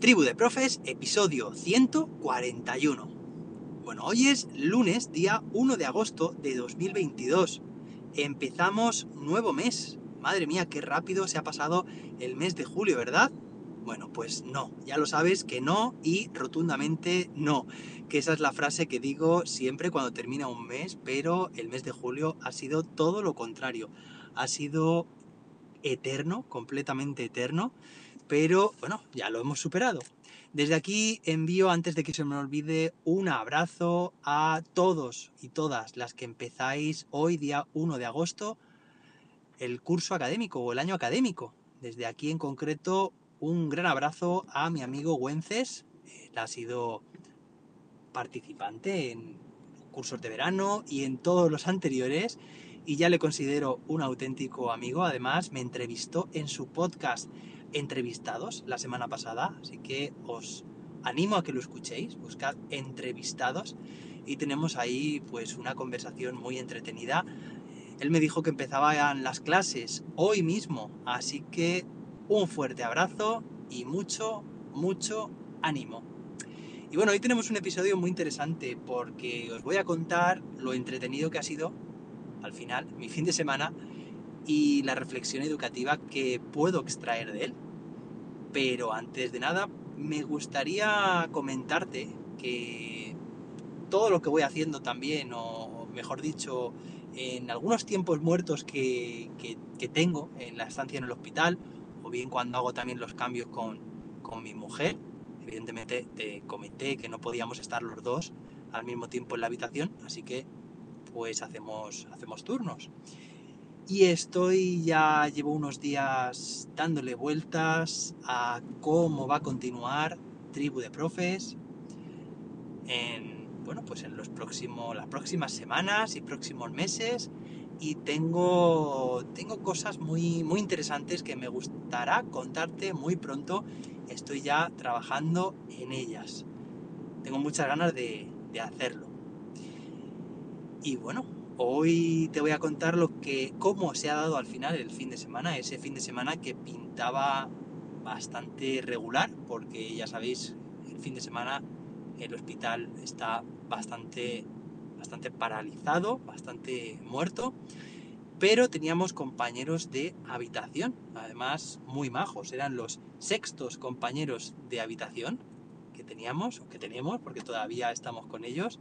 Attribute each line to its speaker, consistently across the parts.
Speaker 1: Tribu de Profes, episodio 141. Bueno, hoy es lunes, día 1 de agosto de 2022. Empezamos nuevo mes. Madre mía, qué rápido se ha pasado el mes de julio, ¿verdad? Bueno, pues no, ya lo sabes que no y rotundamente no. Que esa es la frase que digo siempre cuando termina un mes, pero el mes de julio ha sido todo lo contrario. Ha sido eterno, completamente eterno pero bueno, ya lo hemos superado. Desde aquí envío, antes de que se me olvide, un abrazo a todos y todas las que empezáis hoy, día 1 de agosto, el curso académico o el año académico. Desde aquí en concreto, un gran abrazo a mi amigo Wences. Él ha sido participante en cursos de verano y en todos los anteriores y ya le considero un auténtico amigo. Además, me entrevistó en su podcast entrevistados la semana pasada, así que os animo a que lo escuchéis, buscad entrevistados y tenemos ahí pues una conversación muy entretenida. Él me dijo que empezaban las clases hoy mismo, así que un fuerte abrazo y mucho, mucho ánimo. Y bueno, hoy tenemos un episodio muy interesante porque os voy a contar lo entretenido que ha sido al final mi fin de semana y la reflexión educativa que puedo extraer de él. Pero antes de nada, me gustaría comentarte que todo lo que voy haciendo también, o mejor dicho, en algunos tiempos muertos que, tengo en la estancia en el hospital, o bien cuando hago también los cambios con, con mi mujer, evidentemente te comenté que no podíamos estar los dos al mismo tiempo en la habitación, así que pues hacemos, hacemos turnos. Y estoy ya llevo unos días dándole vueltas a cómo va a continuar Tribu de Profes en bueno, pues en los próximos las próximas semanas y próximos meses y tengo tengo cosas muy muy interesantes que me gustará contarte muy pronto. Estoy ya trabajando en ellas. Tengo muchas ganas de, de hacerlo. Y bueno, hoy te voy a contar lo que, cómo se ha dado al final el fin de semana, ese fin de semana que pintaba bastante regular, porque ya sabéis, el fin de semana el hospital está bastante, bastante paralizado, bastante muerto, pero teníamos compañeros de habitación, además muy majos, eran los sextos compañeros de habitación que teníamos, o que tenemos, porque todavía estamos con ellos,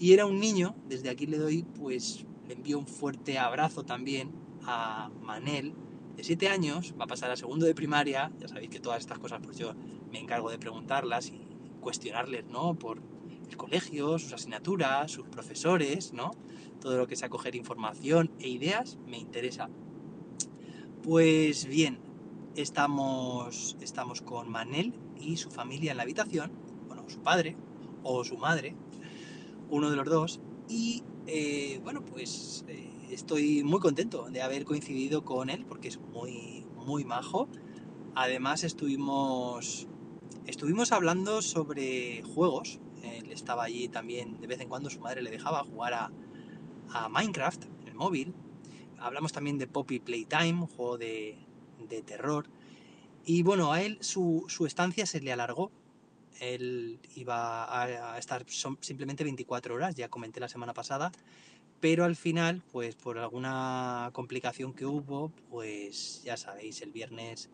Speaker 1: y era un niño, desde aquí le doy, pues le envío un fuerte abrazo también a Manel, de 7 años, va a pasar a segundo de primaria, ya sabéis que todas estas cosas pues yo me encargo de preguntarlas y cuestionarles, ¿no? Por el colegio, sus asignaturas, sus profesores, ¿no? Todo lo que sea coger información e ideas me interesa. Pues bien, estamos, estamos con Manel y su familia en la habitación, bueno, su padre o su madre, uno de los dos. Y eh, bueno, pues eh, estoy muy contento de haber coincidido con él porque es muy, muy majo. Además estuvimos, estuvimos hablando sobre juegos. Él estaba allí también, de vez en cuando su madre le dejaba jugar a, a Minecraft en el móvil. Hablamos también de Poppy Playtime, un juego de, de terror. Y bueno, a él su, su estancia se le alargó él iba a, estar simplemente 24 horas, ya comenté la semana pasada, pero al final, pues por alguna complicación que hubo, pues ya sabéis, el viernes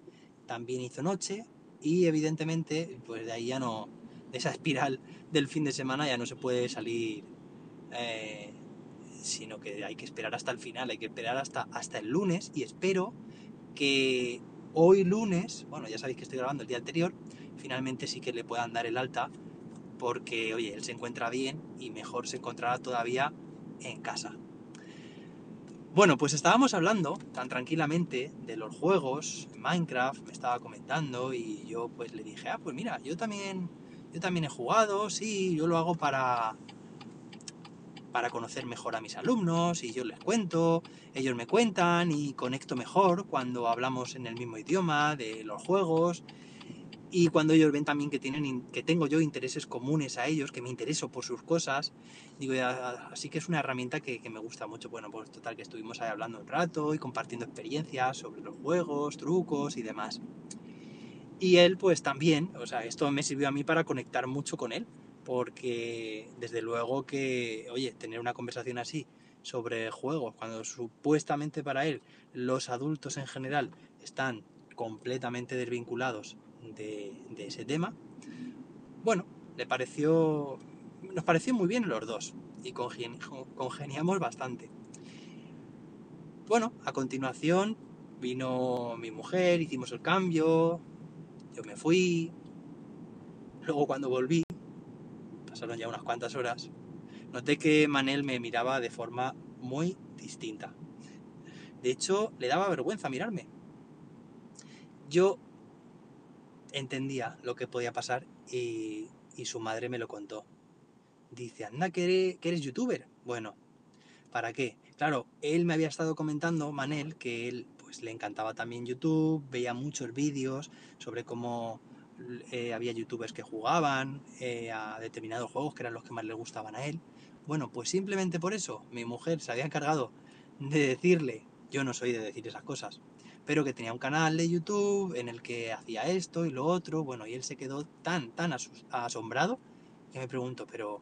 Speaker 1: también hizo noche y evidentemente, pues de ahí ya no, de esa espiral del fin de semana ya no se puede salir, eh, sino que hay que esperar hasta el final, hay que esperar hasta, hasta el lunes y espero que hoy lunes, bueno, ya sabéis que estoy grabando el día anterior, finalmente sí que le puedan dar el alta porque, oye, él se encuentra bien y mejor se encontrará todavía en casa. Bueno, pues estábamos hablando tan tranquilamente de los juegos, Minecraft, me estaba comentando y yo pues le dije, ah, pues mira, yo también, yo también he jugado, sí, yo lo hago para, para conocer mejor a mis alumnos y yo les cuento, ellos me cuentan y conecto mejor cuando hablamos en el mismo idioma de los juegos y cuando ellos ven también que, tienen, que tengo yo intereses comunes a ellos, que me intereso por sus cosas, digo, así que es una herramienta que, me gusta mucho. Bueno, pues total, que estuvimos ahí hablando un rato y compartiendo experiencias sobre los juegos, trucos y demás. Y él, pues también, o sea, esto me sirvió a mí para conectar mucho con él, porque desde luego que, oye, tener una conversación así sobre juegos, cuando supuestamente para él los adultos en general están completamente desvinculados de, ese tema, bueno, le pareció, nos pareció muy bien los dos y congeniamos bastante. Bueno, a continuación vino mi mujer, hicimos el cambio, yo me fui, luego cuando volví, pasaron ya unas cuantas horas, noté que Manel me miraba de forma muy distinta. De hecho, le daba vergüenza mirarme. Yo entendía lo que podía pasar y, su madre me lo contó. Dice, anda, que eres, youtuber. Bueno, ¿para qué? Claro, él me había estado comentando, Manel, que él pues le encantaba también YouTube, veía muchos vídeos sobre cómo eh, había youtubers que jugaban eh, a determinados juegos que eran los que más le gustaban a él. Bueno, pues simplemente por eso mi mujer se había encargado de decirle, yo no soy de decir esas cosas, pero que tenía un canal de YouTube en el que hacía esto y lo otro, bueno, y él se quedó tan, tan asombrado que me pregunto, pero,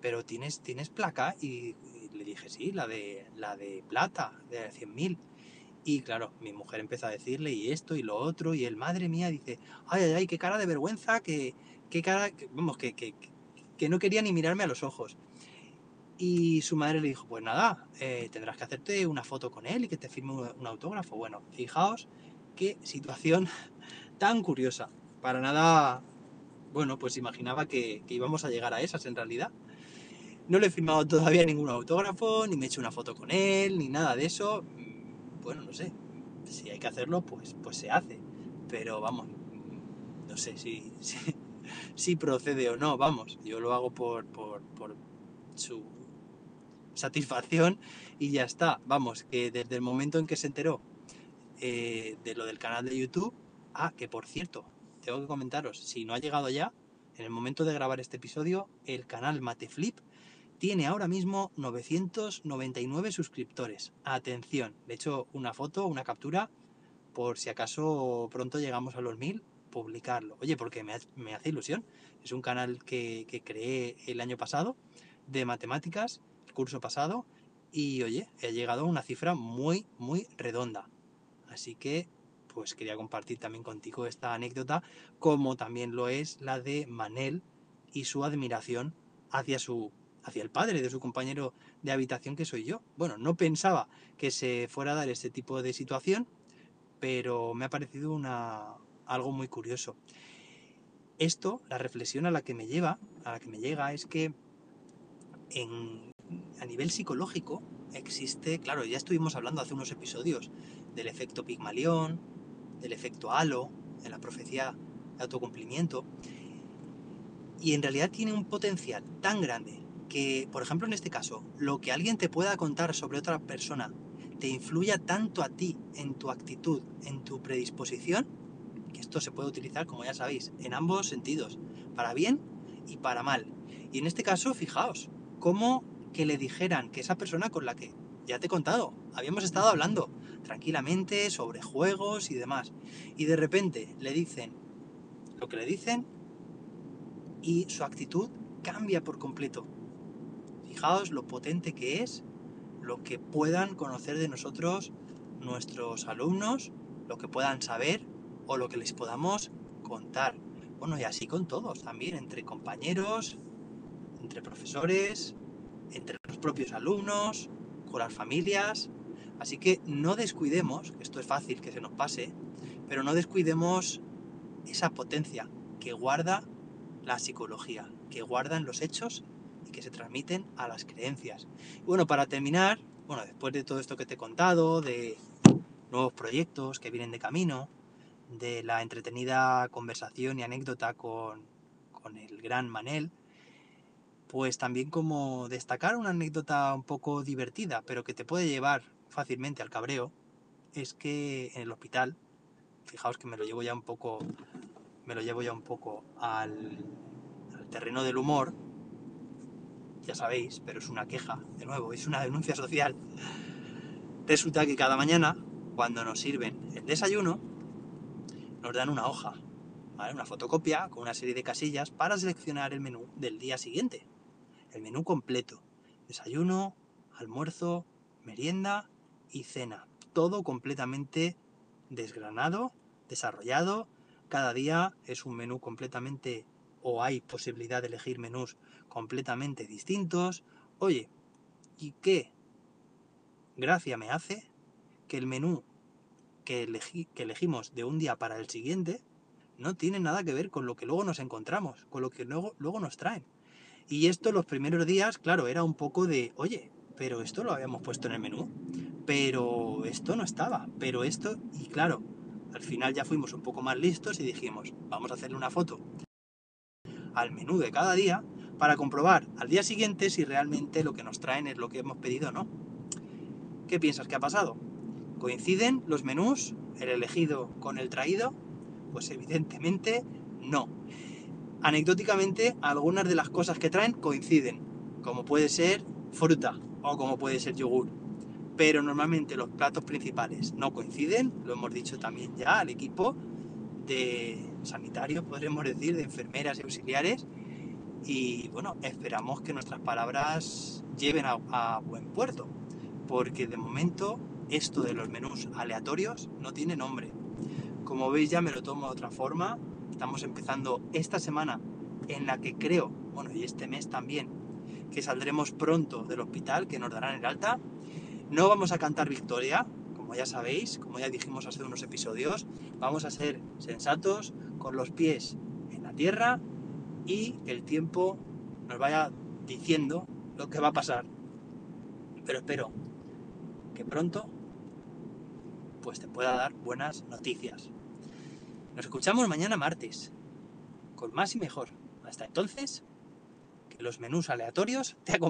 Speaker 1: pero tienes, tienes placa y, le dije, sí, la de, la de plata, de 100.000. Y claro, mi mujer empezó a decirle y esto y lo otro, y él, madre mía, dice, ay, ay, ay, qué cara de vergüenza, que, qué cara, vamos, que, que, que, no quería ni mirarme a los ojos. Y su madre le dijo, pues nada, eh, tendrás que hacerte una foto con él y que te firme un autógrafo. Bueno, fijaos qué situación tan curiosa. Para nada, bueno, pues imaginaba que, que íbamos a llegar a esas en realidad. No le he firmado todavía ningún autógrafo, ni me he hecho una foto con él, ni nada de eso bueno, no sé, si hay que hacerlo, pues, pues se hace. Pero vamos, no sé si, si, procede o no, vamos, yo lo hago por, por, su satisfacción y ya está. Vamos, que desde el momento en que se enteró eh, de lo del canal de YouTube, ah, que por cierto, tengo que comentaros, si no ha llegado ya, en el momento de grabar este episodio, el canal Mateflip tiene ahora mismo 999 suscriptores. Atención, de hecho una foto, una captura, por si acaso pronto llegamos a los 1000, publicarlo. Oye, porque me, hace ilusión. Es un canal que, que, creé el año pasado de matemáticas, curso pasado, y oye, he llegado a una cifra muy, muy redonda. Así que, pues quería compartir también contigo esta anécdota, como también lo es la de Manel y su admiración hacia su hacia el padre de su compañero de habitación que soy yo. Bueno, no pensaba que se fuera a dar este tipo de situación, pero me ha parecido una, algo muy curioso. Esto, la reflexión a la que me lleva, a la que me llega, es que a nivel psicológico existe, claro, ya estuvimos hablando hace unos episodios del efecto Pigmalión, del efecto Halo, de la profecía de autocumplimiento, y en realidad tiene un potencial tan grande que, por ejemplo, en este caso, lo que alguien te pueda contar sobre otra persona te influya tanto a ti en tu actitud, en tu predisposición, que esto se puede utilizar, como ya sabéis, en ambos sentidos, para bien y para mal. Y en este caso, fijaos, como que le dijeran que esa persona con la que, ya te he contado, habíamos estado hablando tranquilamente sobre juegos y demás, y de repente le dicen lo que le dicen y su actitud cambia por completo. Fijaos lo potente que es lo que puedan conocer de nosotros nuestros alumnos, lo que puedan saber o lo que les podamos contar. Bueno, y así con todos también, entre compañeros, entre profesores, entre los propios alumnos, con las familias. Así que no descuidemos, esto es fácil que se nos pase, pero no descuidemos esa potencia que guarda la psicología, que guardan los hechos que se transmiten a las creencias. bueno, para terminar, bueno, después de todo esto que te he contado, de nuevos proyectos que vienen de camino, de la entretenida conversación y anécdota con, con el gran Manel, pues también como destacar una anécdota un poco divertida, pero que te puede llevar fácilmente al cabreo, es que en el hospital, fijaos que me lo llevo ya un poco, me lo llevo ya un poco al, terreno del humor, ya sabéis, pero es una queja, de nuevo, es una denuncia social. Resulta que cada mañana, cuando nos sirven el desayuno, nos dan una hoja, una fotocopia con una serie de casillas para seleccionar el menú del día siguiente. El menú completo. Desayuno, almuerzo, merienda y cena. Todo completamente desgranado, desarrollado. Cada día es un menú completamente o hay posibilidad de elegir menús completamente distintos. Oye, ¿y qué gracia me hace que el menú que, que elegimos de un día para el siguiente no tiene nada que ver con lo que luego nos encontramos, con lo que luego, luego nos traen? Y esto los primeros días, claro, era un poco de, oye, pero esto lo habíamos puesto en el menú, pero esto no estaba, pero esto, y claro, al final ya fuimos un poco más listos y dijimos, vamos a hacerle una foto al menú de cada día para comprobar al día siguiente si realmente lo que nos traen es lo que hemos pedido o no. ¿Qué piensas que ha pasado? ¿Coinciden los menús, el elegido con el traído? Pues evidentemente no. Anecdóticamente, algunas de las cosas que traen coinciden, como puede ser fruta o como puede ser yogur. Pero normalmente los platos principales no coinciden, lo hemos dicho también ya al equipo de sanitarios, podremos decir, de enfermeras y auxiliares. Y bueno, esperamos que nuestras palabras lleven a, buen puerto, porque de momento esto de los menús aleatorios no tiene nombre. Como veis ya me lo tomo de otra forma. Estamos empezando esta semana en la que creo, bueno, y este mes también, que saldremos pronto del hospital, que nos darán el alta. No vamos a cantar victoria, como ya sabéis, como ya dijimos hace unos episodios, vamos a ser sensatos, con los pies en la tierra y que el tiempo nos vaya diciendo lo que va a pasar. Pero espero que pronto pues te pueda dar buenas noticias. Nos escuchamos mañana martes, con más y mejor. Hasta entonces, que los menús aleatorios te acompañen.